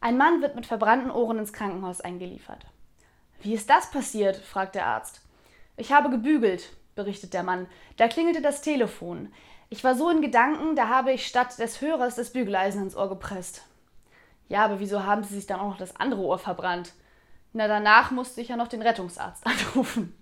Ein Mann wird mit verbrannten Ohren ins Krankenhaus eingeliefert. Wie ist das passiert? fragt der Arzt. Ich habe gebügelt, berichtet der Mann. Da klingelte das Telefon. Ich war so in Gedanken, da habe ich statt des Hörers das Bügeleisen ins Ohr gepresst. Ja, aber wieso haben Sie sich dann auch noch das andere Ohr verbrannt? Na, danach musste ich ja noch den Rettungsarzt anrufen.